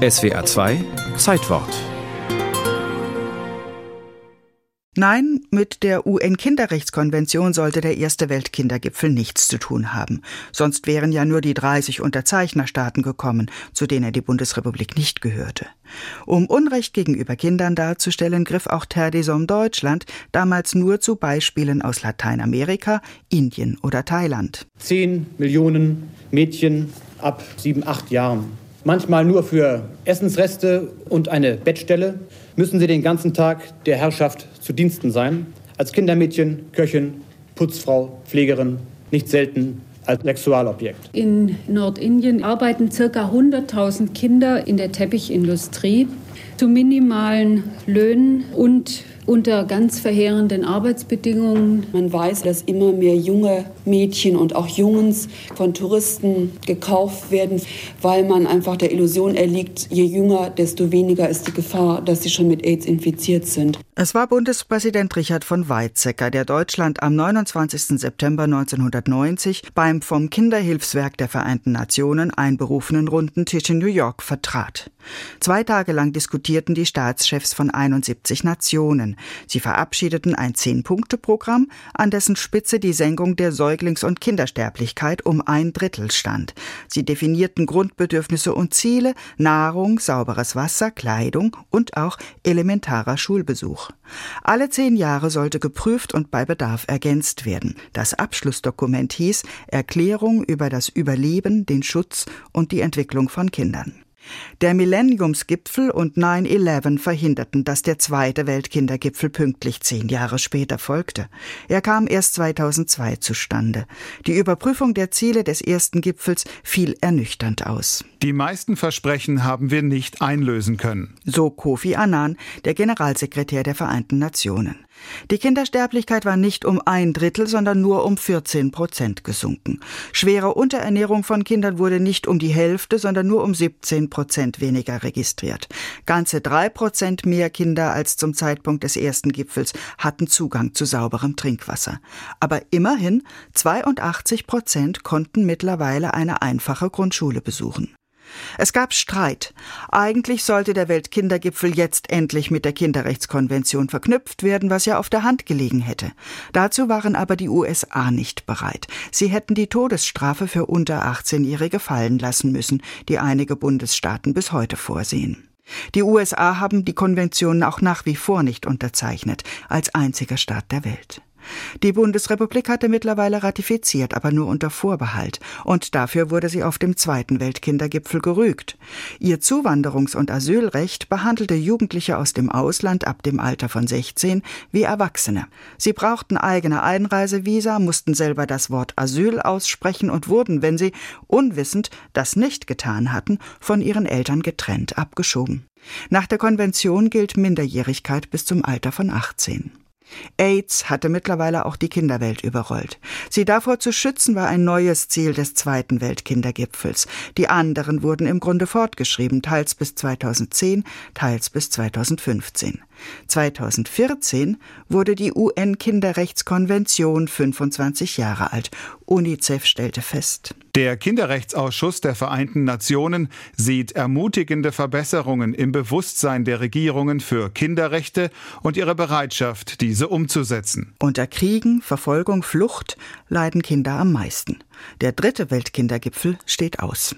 SWA 2 Zeitwort Nein, mit der UN-Kinderrechtskonvention sollte der Erste Weltkindergipfel nichts zu tun haben. Sonst wären ja nur die 30 Unterzeichnerstaaten gekommen, zu denen die Bundesrepublik nicht gehörte. Um Unrecht gegenüber Kindern darzustellen, griff auch Terdesom Deutschland damals nur zu Beispielen aus Lateinamerika, Indien oder Thailand. Zehn Millionen Mädchen ab sieben, acht Jahren manchmal nur für Essensreste und eine Bettstelle, müssen sie den ganzen Tag der Herrschaft zu Diensten sein. Als Kindermädchen, Köchin, Putzfrau, Pflegerin, nicht selten als Sexualobjekt. In Nordindien arbeiten ca. 100.000 Kinder in der Teppichindustrie zu minimalen Löhnen und unter ganz verheerenden Arbeitsbedingungen. Man weiß, dass immer mehr junge Mädchen und auch Jungs von Touristen gekauft werden, weil man einfach der Illusion erliegt, je jünger, desto weniger ist die Gefahr, dass sie schon mit AIDS infiziert sind. Es war Bundespräsident Richard von Weizsäcker, der Deutschland am 29. September 1990 beim vom Kinderhilfswerk der Vereinten Nationen einberufenen runden Tisch in New York vertrat. Zwei Tage lang diskutierten die Staatschefs von 71 Nationen. Sie verabschiedeten ein Zehn-Punkte-Programm, an dessen Spitze die Senkung der Säuglings- und Kindersterblichkeit um ein Drittel stand. Sie definierten Grundbedürfnisse und Ziele, Nahrung, sauberes Wasser, Kleidung und auch elementarer Schulbesuch. Alle zehn Jahre sollte geprüft und bei Bedarf ergänzt werden. Das Abschlussdokument hieß Erklärung über das Überleben, den Schutz und die Entwicklung von Kindern. Der Millenniumsgipfel und 9-11 verhinderten, dass der zweite Weltkindergipfel pünktlich zehn Jahre später folgte. Er kam erst 2002 zustande. Die Überprüfung der Ziele des ersten Gipfels fiel ernüchternd aus. Die meisten Versprechen haben wir nicht einlösen können. So Kofi Annan, der Generalsekretär der Vereinten Nationen. Die Kindersterblichkeit war nicht um ein Drittel, sondern nur um 14 Prozent gesunken. Schwere Unterernährung von Kindern wurde nicht um die Hälfte, sondern nur um 17 Prozent weniger registriert. Ganze drei Prozent mehr Kinder als zum Zeitpunkt des ersten Gipfels hatten Zugang zu sauberem Trinkwasser. Aber immerhin 82 Prozent konnten mittlerweile eine einfache Grundschule besuchen. Es gab Streit. Eigentlich sollte der Weltkindergipfel jetzt endlich mit der Kinderrechtskonvention verknüpft werden, was ja auf der Hand gelegen hätte. Dazu waren aber die USA nicht bereit. Sie hätten die Todesstrafe für unter 18-Jährige fallen lassen müssen, die einige Bundesstaaten bis heute vorsehen. Die USA haben die Konvention auch nach wie vor nicht unterzeichnet, als einziger Staat der Welt. Die Bundesrepublik hatte mittlerweile ratifiziert, aber nur unter Vorbehalt, und dafür wurde sie auf dem zweiten Weltkindergipfel gerügt. Ihr Zuwanderungs- und Asylrecht behandelte Jugendliche aus dem Ausland ab dem Alter von 16 wie Erwachsene. Sie brauchten eigene Einreisevisa, mussten selber das Wort Asyl aussprechen und wurden, wenn sie unwissend das nicht getan hatten, von ihren Eltern getrennt abgeschoben. Nach der Konvention gilt Minderjährigkeit bis zum Alter von 18. AIDS hatte mittlerweile auch die Kinderwelt überrollt. Sie davor zu schützen war ein neues Ziel des zweiten Weltkindergipfels. Die anderen wurden im Grunde fortgeschrieben, teils bis 2010, teils bis 2015. 2014 wurde die UN-Kinderrechtskonvention 25 Jahre alt. UNICEF stellte fest. Der Kinderrechtsausschuss der Vereinten Nationen sieht ermutigende Verbesserungen im Bewusstsein der Regierungen für Kinderrechte und ihre Bereitschaft, diese umzusetzen. Unter Kriegen, Verfolgung, Flucht leiden Kinder am meisten. Der dritte Weltkindergipfel steht aus.